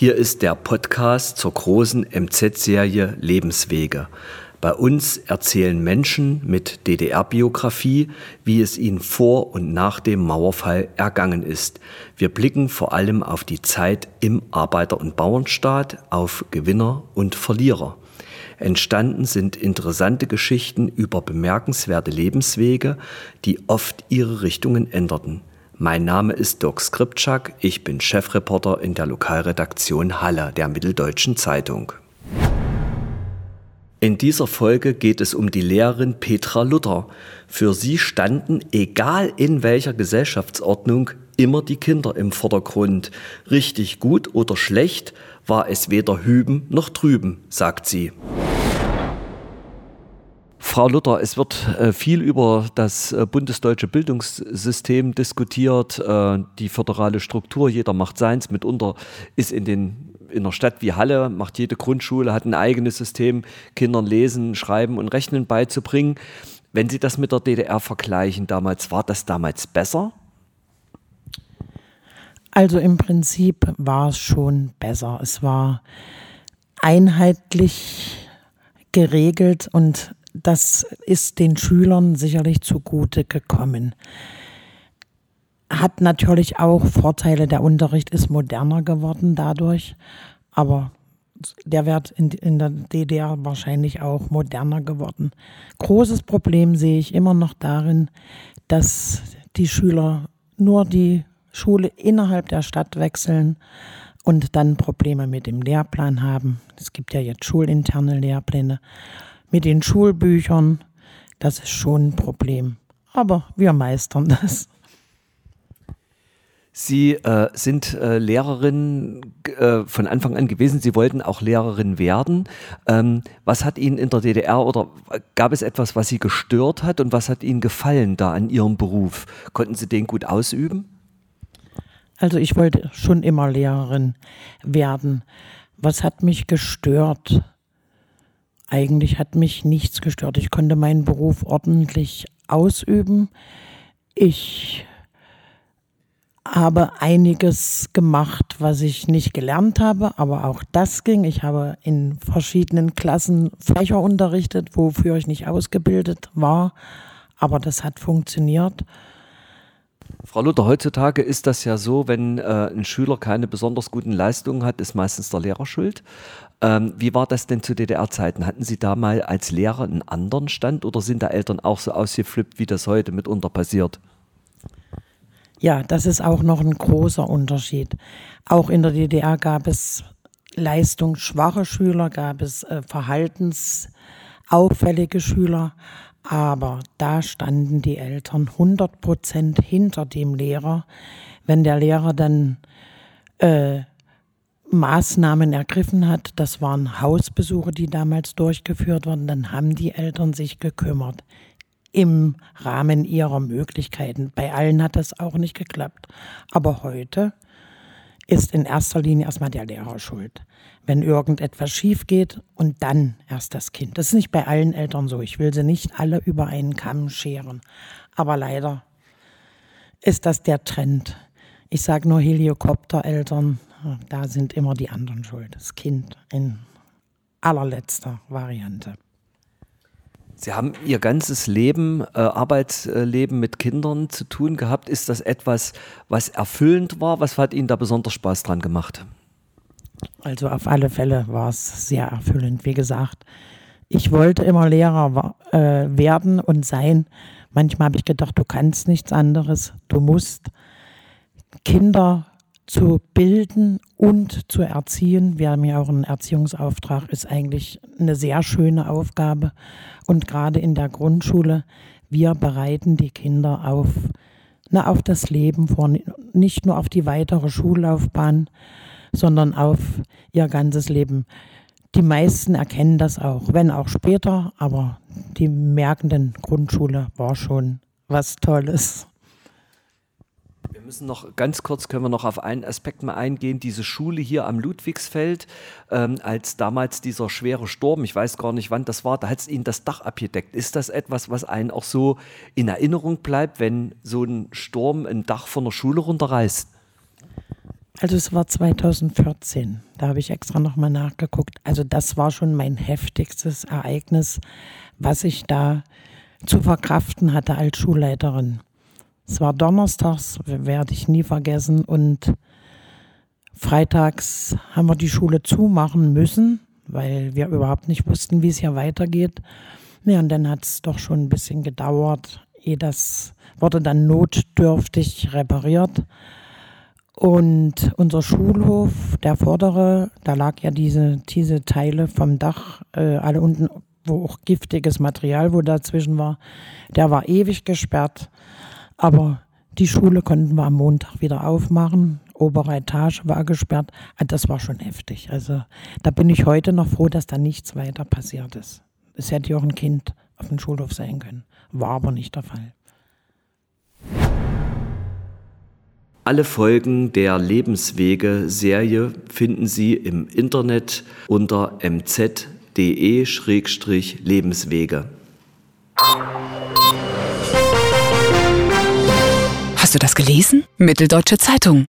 Hier ist der Podcast zur großen MZ-Serie Lebenswege. Bei uns erzählen Menschen mit DDR-Biografie, wie es ihnen vor und nach dem Mauerfall ergangen ist. Wir blicken vor allem auf die Zeit im Arbeiter- und Bauernstaat, auf Gewinner und Verlierer. Entstanden sind interessante Geschichten über bemerkenswerte Lebenswege, die oft ihre Richtungen änderten. Mein Name ist Dirk Skripczak, ich bin Chefreporter in der Lokalredaktion Halle der Mitteldeutschen Zeitung. In dieser Folge geht es um die Lehrerin Petra Luther. Für sie standen, egal in welcher Gesellschaftsordnung, immer die Kinder im Vordergrund. Richtig gut oder schlecht war es weder hüben noch drüben, sagt sie. Frau Luther, es wird äh, viel über das äh, bundesdeutsche Bildungssystem diskutiert, äh, die föderale Struktur, jeder macht seins, mitunter ist in den in einer Stadt wie Halle macht jede Grundschule, hat ein eigenes System, Kindern lesen, schreiben und rechnen beizubringen. Wenn Sie das mit der DDR vergleichen damals, war das damals besser? Also im Prinzip war es schon besser. Es war einheitlich geregelt und das ist den Schülern sicherlich zugute gekommen. Hat natürlich auch Vorteile, der Unterricht ist moderner geworden dadurch, aber der wird in, in der DDR wahrscheinlich auch moderner geworden. Großes Problem sehe ich immer noch darin, dass die Schüler nur die Schule innerhalb der Stadt wechseln und dann Probleme mit dem Lehrplan haben. Es gibt ja jetzt schulinterne Lehrpläne mit den Schulbüchern, das ist schon ein Problem. Aber wir meistern das. Sie äh, sind äh, Lehrerin äh, von Anfang an gewesen. Sie wollten auch Lehrerin werden. Ähm, was hat Ihnen in der DDR oder gab es etwas, was Sie gestört hat und was hat Ihnen gefallen da an Ihrem Beruf? Konnten Sie den gut ausüben? Also ich wollte schon immer Lehrerin werden. Was hat mich gestört? Eigentlich hat mich nichts gestört. Ich konnte meinen Beruf ordentlich ausüben. Ich habe einiges gemacht, was ich nicht gelernt habe, aber auch das ging. Ich habe in verschiedenen Klassen Fächer unterrichtet, wofür ich nicht ausgebildet war, aber das hat funktioniert. Frau Luther, heutzutage ist das ja so, wenn äh, ein Schüler keine besonders guten Leistungen hat, ist meistens der Lehrer schuld. Ähm, wie war das denn zu DDR-Zeiten? Hatten Sie da mal als Lehrer einen anderen Stand oder sind da Eltern auch so ausgeflippt, wie das heute mitunter passiert? Ja, das ist auch noch ein großer Unterschied. Auch in der DDR gab es leistungsschwache Schüler, gab es äh, verhaltensauffällige Schüler, aber da standen die Eltern 100 Prozent hinter dem Lehrer. Wenn der Lehrer dann äh, Maßnahmen ergriffen hat, das waren Hausbesuche, die damals durchgeführt wurden, dann haben die Eltern sich gekümmert im Rahmen ihrer Möglichkeiten. Bei allen hat das auch nicht geklappt. Aber heute ist in erster Linie erstmal der Lehrer schuld. Wenn irgendetwas schief geht und dann erst das Kind. Das ist nicht bei allen Eltern so. Ich will sie nicht alle über einen Kamm scheren. Aber leider ist das der Trend. Ich sage nur Helikoptereltern, da sind immer die anderen schuld. Das Kind in allerletzter Variante. Sie haben Ihr ganzes Leben, äh, Arbeitsleben mit Kindern zu tun gehabt. Ist das etwas, was erfüllend war? Was hat Ihnen da besonders Spaß dran gemacht? Also auf alle Fälle war es sehr erfüllend. Wie gesagt, ich wollte immer Lehrer äh, werden und sein. Manchmal habe ich gedacht, du kannst nichts anderes. Du musst Kinder zu bilden und zu erziehen. Wir haben ja auch einen Erziehungsauftrag, ist eigentlich eine sehr schöne Aufgabe. Und gerade in der Grundschule, wir bereiten die Kinder auf, na, auf das Leben vor, nicht nur auf die weitere Schullaufbahn, sondern auf ihr ganzes Leben. Die meisten erkennen das auch, wenn auch später, aber die merken, denn Grundschule war schon was Tolles müssen noch ganz kurz, können wir noch auf einen Aspekt mal eingehen. Diese Schule hier am Ludwigsfeld, ähm, als damals dieser schwere Sturm, ich weiß gar nicht wann das war, da hat es ihnen das Dach abgedeckt. Ist das etwas, was einen auch so in Erinnerung bleibt, wenn so ein Sturm ein Dach von der Schule runterreißt? Also es war 2014, da habe ich extra nochmal nachgeguckt. Also das war schon mein heftigstes Ereignis, was ich da zu verkraften hatte als Schulleiterin. Es war donnerstags, werde ich nie vergessen. Und freitags haben wir die Schule zumachen müssen, weil wir überhaupt nicht wussten, wie es hier weitergeht. Ja, und dann hat es doch schon ein bisschen gedauert, ehe das wurde dann notdürftig repariert. Und unser Schulhof, der vordere, da lag ja diese, diese Teile vom Dach, äh, alle unten, wo auch giftiges Material, wo dazwischen war, der war ewig gesperrt. Aber die Schule konnten wir am Montag wieder aufmachen. Obere Etage war gesperrt. Ah, das war schon heftig. Also da bin ich heute noch froh, dass da nichts weiter passiert ist. Es hätte ja auch ein Kind auf dem Schulhof sein können. War aber nicht der Fall. Alle Folgen der Lebenswege-Serie finden Sie im Internet unter mz.de-lebenswege. Hast du das gelesen? Mitteldeutsche Zeitung.